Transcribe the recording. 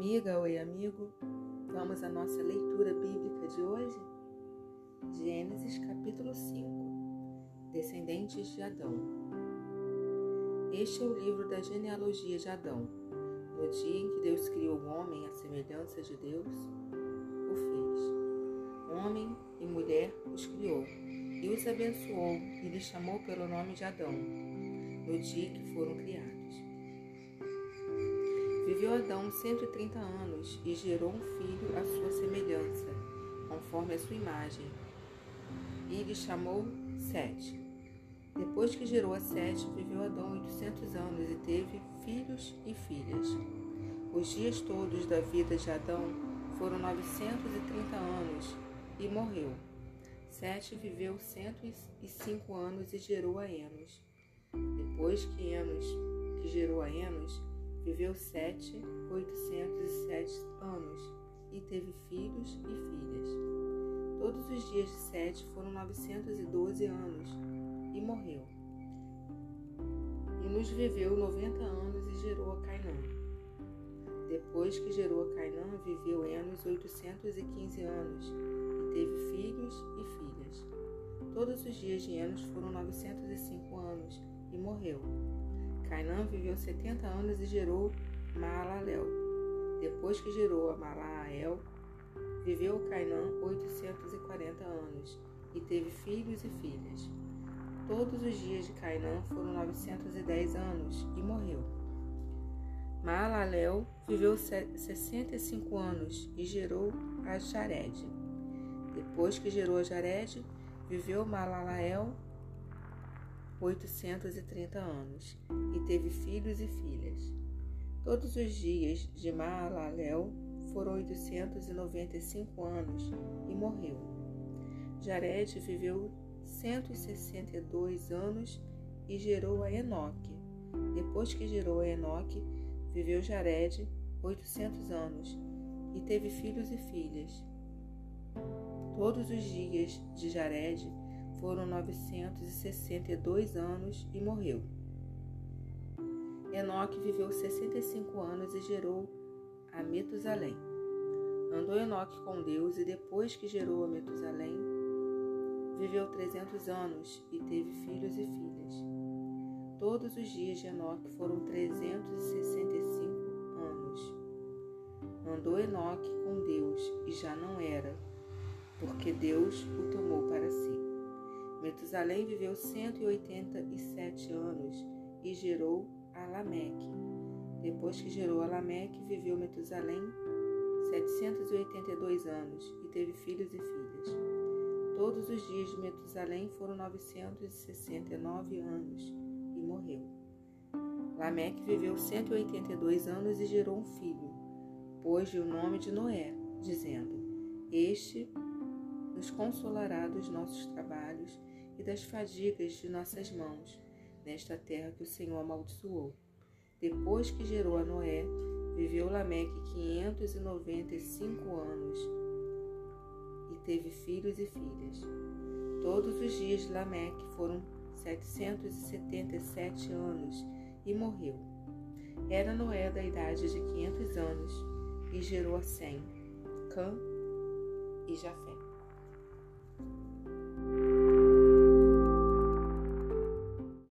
amiga, oi amigo. Vamos à nossa leitura bíblica de hoje? Gênesis capítulo 5 Descendentes de Adão. Este é o livro da genealogia de Adão. No dia em que Deus criou o homem à semelhança de Deus, o fez. Homem e mulher os criou, e os abençoou e lhes chamou pelo nome de Adão, no dia que foram criados. Viveu Adão 130 anos e gerou um filho à sua semelhança, conforme a sua imagem. E lhe chamou Sete. Depois que gerou a Sete, viveu Adão 800 anos e teve filhos e filhas. Os dias todos da vida de Adão foram 930 anos e morreu. Sete viveu 105 anos e gerou a Enos. Depois que Enos, que gerou a Enos, Viveu sete, oitocentos e sete anos e teve filhos e filhas. Todos os dias de Sete foram novecentos e doze anos e morreu. E nos viveu noventa anos e gerou a Cainã. Depois que gerou a Cainã, viveu Enos oitocentos e quinze anos e teve filhos e filhas. Todos os dias de Enos foram novecentos e cinco anos e morreu. Cainã viveu setenta anos e gerou Maalalel. Depois que gerou a Malael, viveu Cainã oitocentos e quarenta anos e teve filhos e filhas. Todos os dias de Cainã foram novecentos e dez anos e morreu. Maalalel viveu sessenta e cinco anos e gerou a Jared. Depois que gerou a Jared, viveu Malalael 830 anos e teve filhos e filhas. Todos os dias de Maalalel foram 895 anos e morreu. Jared viveu 162 anos e gerou a Enoque. Depois que gerou a Enoque, viveu Jared 800 anos e teve filhos e filhas. Todos os dias de Jared foram 962 anos e morreu. Enoque viveu 65 anos e gerou a Metusalém. Andou Enoque com Deus e depois que gerou a Metusalém, viveu 300 anos e teve filhos e filhas. Todos os dias de Enoque foram 365 anos. Andou Enoque com Deus e já não era, porque Deus o tomou para si. Metusalém viveu 187 anos e gerou a Lameque. Depois que gerou a Lameque, viveu Metusalém 782 anos e teve filhos e filhas. Todos os dias de Metusalém foram 969 anos e morreu. Lameque viveu 182 anos e gerou um filho. Pôs-lhe o nome de Noé, dizendo: Este nos consolará dos nossos trabalhos e das fadigas de nossas mãos, nesta terra que o Senhor amaldiçoou. Depois que gerou a Noé, viveu Lameque quinhentos e noventa e cinco anos e teve filhos e filhas. Todos os dias de Lameque foram setecentos e setenta e sete anos e morreu. Era Noé da idade de quinhentos anos e gerou a Sem, Cã e Jafé.